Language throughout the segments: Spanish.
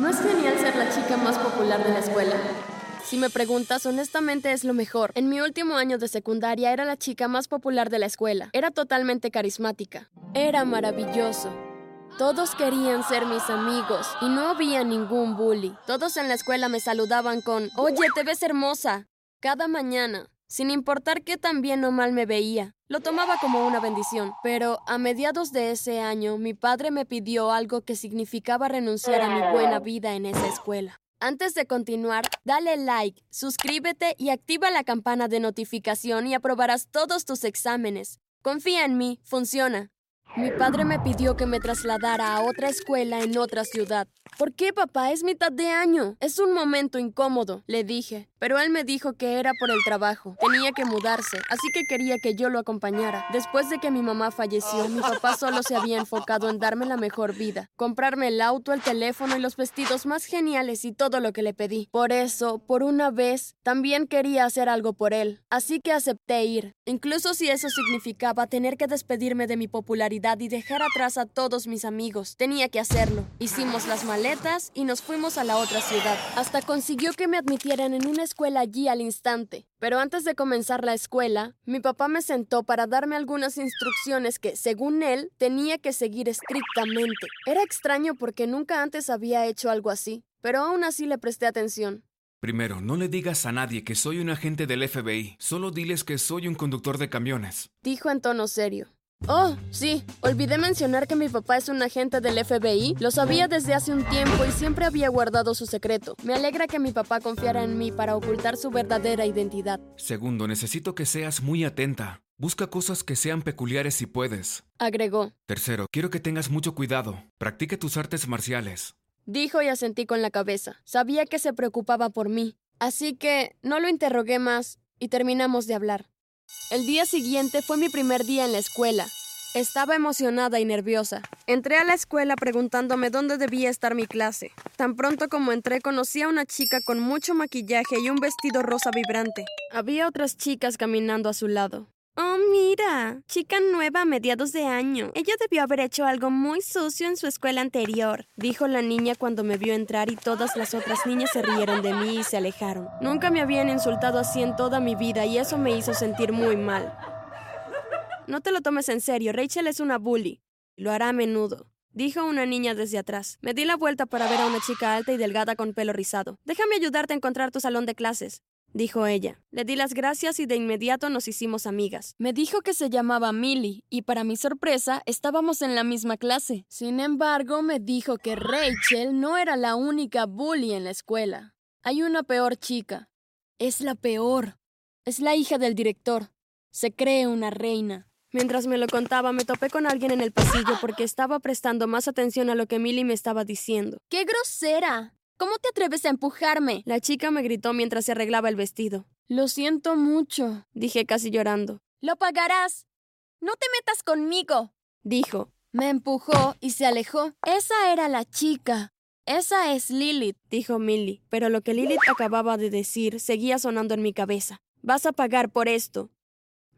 ¿No es genial ser la chica más popular de la escuela? Si me preguntas, honestamente es lo mejor. En mi último año de secundaria era la chica más popular de la escuela. Era totalmente carismática. Era maravilloso. Todos querían ser mis amigos y no había ningún bully. Todos en la escuela me saludaban con, oye, te ves hermosa. Cada mañana, sin importar qué tan bien o mal me veía. Lo tomaba como una bendición. Pero a mediados de ese año, mi padre me pidió algo que significaba renunciar a mi buena vida en esa escuela. Antes de continuar, dale like, suscríbete y activa la campana de notificación y aprobarás todos tus exámenes. Confía en mí, funciona. Mi padre me pidió que me trasladara a otra escuela en otra ciudad. ¿Por qué, papá? Es mitad de año. Es un momento incómodo, le dije. Pero él me dijo que era por el trabajo. Tenía que mudarse, así que quería que yo lo acompañara. Después de que mi mamá falleció, mi papá solo se había enfocado en darme la mejor vida. Comprarme el auto, el teléfono y los vestidos más geniales y todo lo que le pedí. Por eso, por una vez, también quería hacer algo por él. Así que acepté ir. Incluso si eso significaba tener que despedirme de mi popularidad y dejar atrás a todos mis amigos. Tenía que hacerlo. Hicimos las maletas y nos fuimos a la otra ciudad. Hasta consiguió que me admitieran en una escuela allí al instante. Pero antes de comenzar la escuela, mi papá me sentó para darme algunas instrucciones que, según él, tenía que seguir estrictamente. Era extraño porque nunca antes había hecho algo así, pero aún así le presté atención. Primero, no le digas a nadie que soy un agente del FBI, solo diles que soy un conductor de camiones. Dijo en tono serio. Oh, sí, olvidé mencionar que mi papá es un agente del FBI. Lo sabía desde hace un tiempo y siempre había guardado su secreto. Me alegra que mi papá confiara en mí para ocultar su verdadera identidad. Segundo, necesito que seas muy atenta. Busca cosas que sean peculiares si puedes. Agregó. Tercero, quiero que tengas mucho cuidado. Practique tus artes marciales. Dijo y asentí con la cabeza. Sabía que se preocupaba por mí. Así que no lo interrogué más y terminamos de hablar. El día siguiente fue mi primer día en la escuela. Estaba emocionada y nerviosa. Entré a la escuela preguntándome dónde debía estar mi clase. Tan pronto como entré conocí a una chica con mucho maquillaje y un vestido rosa vibrante. Había otras chicas caminando a su lado. Oh, mira, chica nueva a mediados de año. Ella debió haber hecho algo muy sucio en su escuela anterior, dijo la niña cuando me vio entrar y todas las otras niñas se rieron de mí y se alejaron. Nunca me habían insultado así en toda mi vida y eso me hizo sentir muy mal. No te lo tomes en serio, Rachel es una bully. Lo hará a menudo. Dijo una niña desde atrás. Me di la vuelta para ver a una chica alta y delgada con pelo rizado. Déjame ayudarte a encontrar tu salón de clases dijo ella. Le di las gracias y de inmediato nos hicimos amigas. Me dijo que se llamaba Millie y para mi sorpresa estábamos en la misma clase. Sin embargo, me dijo que Rachel no era la única bully en la escuela. Hay una peor chica. Es la peor. Es la hija del director. Se cree una reina. Mientras me lo contaba, me topé con alguien en el pasillo porque estaba prestando más atención a lo que Millie me estaba diciendo. ¡Qué grosera! ¿Cómo te atreves a empujarme? La chica me gritó mientras se arreglaba el vestido. Lo siento mucho, dije casi llorando. Lo pagarás. No te metas conmigo, dijo. Me empujó y se alejó. Esa era la chica. Esa es Lilith, dijo Millie, pero lo que Lilith acababa de decir seguía sonando en mi cabeza. Vas a pagar por esto.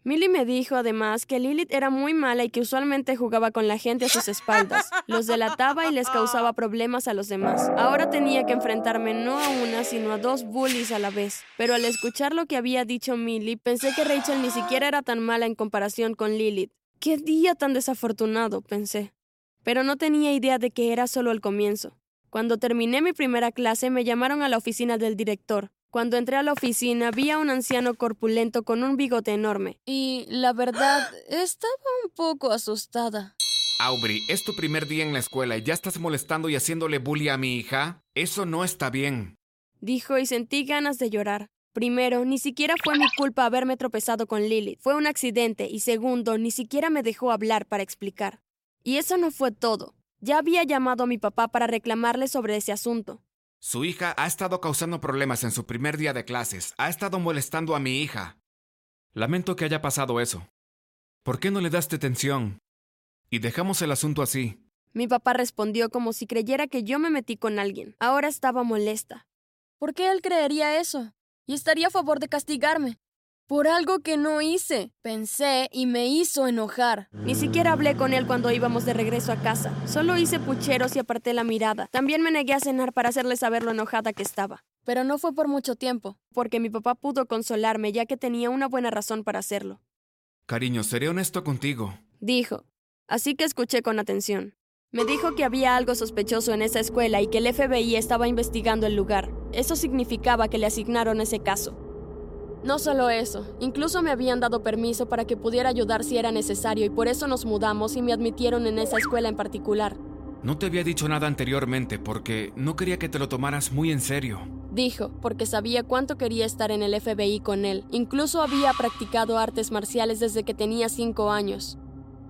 Millie me dijo además que Lilith era muy mala y que usualmente jugaba con la gente a sus espaldas, los delataba y les causaba problemas a los demás. Ahora tenía que enfrentarme no a una, sino a dos bullies a la vez. Pero al escuchar lo que había dicho Millie, pensé que Rachel ni siquiera era tan mala en comparación con Lilith. ¡Qué día tan desafortunado! pensé. Pero no tenía idea de que era solo el comienzo. Cuando terminé mi primera clase me llamaron a la oficina del director. Cuando entré a la oficina vi a un anciano corpulento con un bigote enorme. Y la verdad, estaba un poco asustada. Aubrey, ¿es tu primer día en la escuela y ya estás molestando y haciéndole bully a mi hija? Eso no está bien. Dijo y sentí ganas de llorar. Primero, ni siquiera fue mi culpa haberme tropezado con Lilith. Fue un accidente. Y segundo, ni siquiera me dejó hablar para explicar. Y eso no fue todo. Ya había llamado a mi papá para reclamarle sobre ese asunto. Su hija ha estado causando problemas en su primer día de clases. Ha estado molestando a mi hija. Lamento que haya pasado eso. ¿Por qué no le das detención? Y dejamos el asunto así. Mi papá respondió como si creyera que yo me metí con alguien. Ahora estaba molesta. ¿Por qué él creería eso? Y estaría a favor de castigarme. Por algo que no hice. Pensé y me hizo enojar. Ni siquiera hablé con él cuando íbamos de regreso a casa. Solo hice pucheros y aparté la mirada. También me negué a cenar para hacerle saber lo enojada que estaba. Pero no fue por mucho tiempo, porque mi papá pudo consolarme ya que tenía una buena razón para hacerlo. Cariño, seré honesto contigo. Dijo. Así que escuché con atención. Me dijo que había algo sospechoso en esa escuela y que el FBI estaba investigando el lugar. Eso significaba que le asignaron ese caso. No solo eso, incluso me habían dado permiso para que pudiera ayudar si era necesario y por eso nos mudamos y me admitieron en esa escuela en particular. No te había dicho nada anteriormente porque no quería que te lo tomaras muy en serio. Dijo, porque sabía cuánto quería estar en el FBI con él. Incluso había practicado artes marciales desde que tenía cinco años.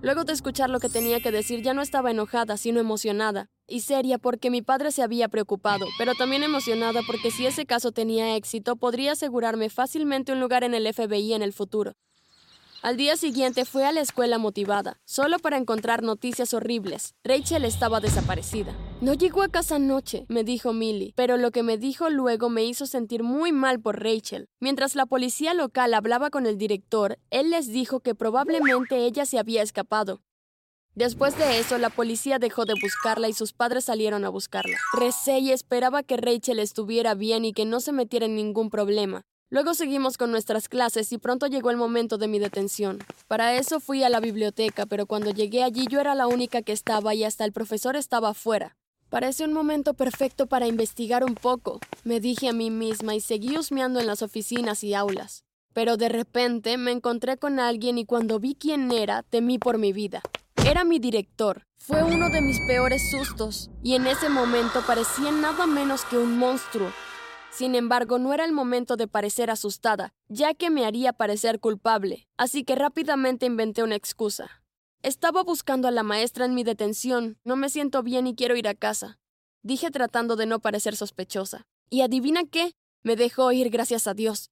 Luego de escuchar lo que tenía que decir ya no estaba enojada, sino emocionada. Y seria porque mi padre se había preocupado, pero también emocionada porque si ese caso tenía éxito podría asegurarme fácilmente un lugar en el FBI en el futuro. Al día siguiente fue a la escuela motivada, solo para encontrar noticias horribles. Rachel estaba desaparecida. No llegó a casa anoche, me dijo Millie, pero lo que me dijo luego me hizo sentir muy mal por Rachel. Mientras la policía local hablaba con el director, él les dijo que probablemente ella se había escapado. Después de eso, la policía dejó de buscarla y sus padres salieron a buscarla. Recé y esperaba que Rachel estuviera bien y que no se metiera en ningún problema. Luego seguimos con nuestras clases y pronto llegó el momento de mi detención. Para eso fui a la biblioteca, pero cuando llegué allí yo era la única que estaba y hasta el profesor estaba afuera. Parece un momento perfecto para investigar un poco, me dije a mí misma y seguí husmeando en las oficinas y aulas. Pero de repente me encontré con alguien y cuando vi quién era, temí por mi vida. Era mi director. Fue uno de mis peores sustos, y en ese momento parecía nada menos que un monstruo. Sin embargo, no era el momento de parecer asustada, ya que me haría parecer culpable, así que rápidamente inventé una excusa. Estaba buscando a la maestra en mi detención, no me siento bien y quiero ir a casa, dije tratando de no parecer sospechosa. ¿Y adivina qué? Me dejó ir gracias a Dios.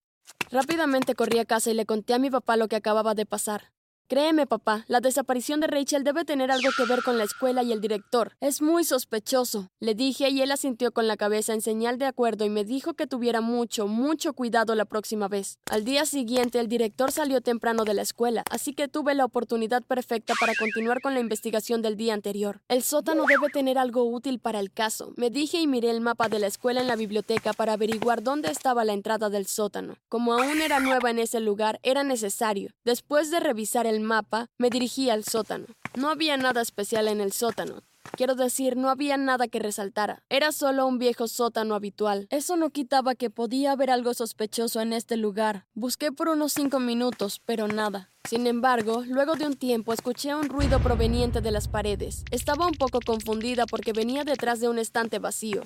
Rápidamente corrí a casa y le conté a mi papá lo que acababa de pasar. Créeme, papá, la desaparición de Rachel debe tener algo que ver con la escuela y el director. Es muy sospechoso, le dije y él asintió con la cabeza en señal de acuerdo y me dijo que tuviera mucho, mucho cuidado la próxima vez. Al día siguiente el director salió temprano de la escuela, así que tuve la oportunidad perfecta para continuar con la investigación del día anterior. El sótano debe tener algo útil para el caso, me dije y miré el mapa de la escuela en la biblioteca para averiguar dónde estaba la entrada del sótano. Como aún era nueva en ese lugar, era necesario. Después de revisar el mapa, me dirigí al sótano. No había nada especial en el sótano. Quiero decir, no había nada que resaltara. Era solo un viejo sótano habitual. Eso no quitaba que podía haber algo sospechoso en este lugar. Busqué por unos cinco minutos, pero nada. Sin embargo, luego de un tiempo escuché un ruido proveniente de las paredes. Estaba un poco confundida porque venía detrás de un estante vacío.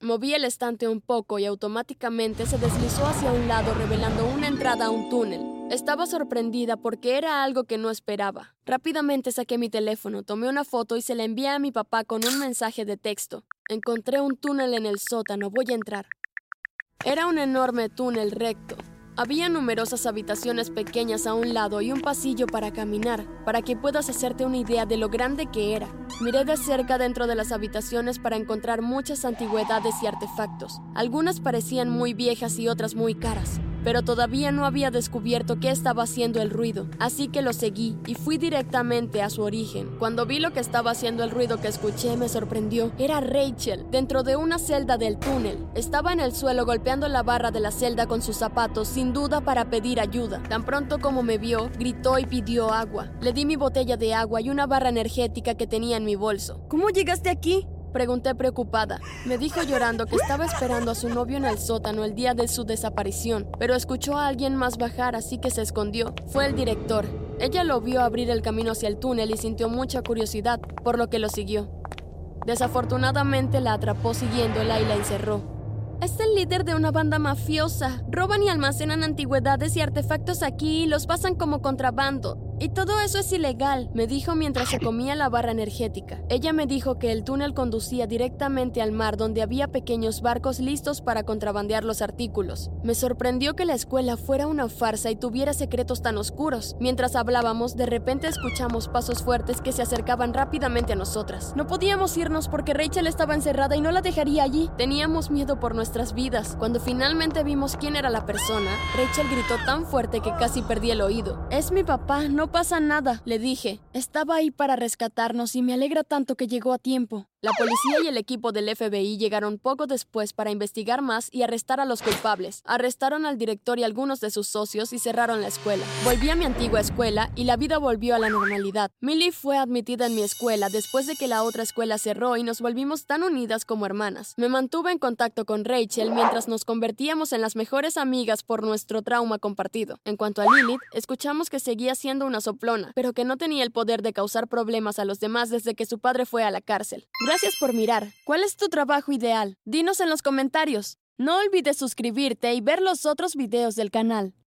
Moví el estante un poco y automáticamente se deslizó hacia un lado revelando una entrada a un túnel. Estaba sorprendida porque era algo que no esperaba. Rápidamente saqué mi teléfono, tomé una foto y se la envié a mi papá con un mensaje de texto. Encontré un túnel en el sótano, voy a entrar. Era un enorme túnel recto, había numerosas habitaciones pequeñas a un lado y un pasillo para caminar, para que puedas hacerte una idea de lo grande que era. Miré de cerca dentro de las habitaciones para encontrar muchas antigüedades y artefactos. Algunas parecían muy viejas y otras muy caras pero todavía no había descubierto qué estaba haciendo el ruido, así que lo seguí y fui directamente a su origen. Cuando vi lo que estaba haciendo el ruido que escuché me sorprendió. Era Rachel, dentro de una celda del túnel. Estaba en el suelo golpeando la barra de la celda con sus zapatos, sin duda para pedir ayuda. Tan pronto como me vio, gritó y pidió agua. Le di mi botella de agua y una barra energética que tenía en mi bolso. ¿Cómo llegaste aquí? Pregunté preocupada. Me dijo llorando que estaba esperando a su novio en el sótano el día de su desaparición, pero escuchó a alguien más bajar así que se escondió. Fue el director. Ella lo vio abrir el camino hacia el túnel y sintió mucha curiosidad, por lo que lo siguió. Desafortunadamente la atrapó siguiéndola y la encerró. Es el líder de una banda mafiosa. Roban y almacenan antigüedades y artefactos aquí y los pasan como contrabando. Y todo eso es ilegal, me dijo mientras se comía la barra energética. Ella me dijo que el túnel conducía directamente al mar donde había pequeños barcos listos para contrabandear los artículos. Me sorprendió que la escuela fuera una farsa y tuviera secretos tan oscuros. Mientras hablábamos, de repente escuchamos pasos fuertes que se acercaban rápidamente a nosotras. No podíamos irnos porque Rachel estaba encerrada y no la dejaría allí. Teníamos miedo por nuestras vidas. Cuando finalmente vimos quién era la persona, Rachel gritó tan fuerte que casi perdí el oído. Es mi papá, no pasa nada, le dije. Estaba ahí para rescatarnos y me alegra tanto que llegó a tiempo. La policía y el equipo del FBI llegaron poco después para investigar más y arrestar a los culpables. Arrestaron al director y algunos de sus socios y cerraron la escuela. Volví a mi antigua escuela y la vida volvió a la normalidad. Millie fue admitida en mi escuela después de que la otra escuela cerró y nos volvimos tan unidas como hermanas. Me mantuve en contacto con Rachel mientras nos convertíamos en las mejores amigas por nuestro trauma compartido. En cuanto a Lilith, escuchamos que seguía siendo soplona, pero que no tenía el poder de causar problemas a los demás desde que su padre fue a la cárcel. Gracias por mirar. ¿Cuál es tu trabajo ideal? Dinos en los comentarios. No olvides suscribirte y ver los otros videos del canal.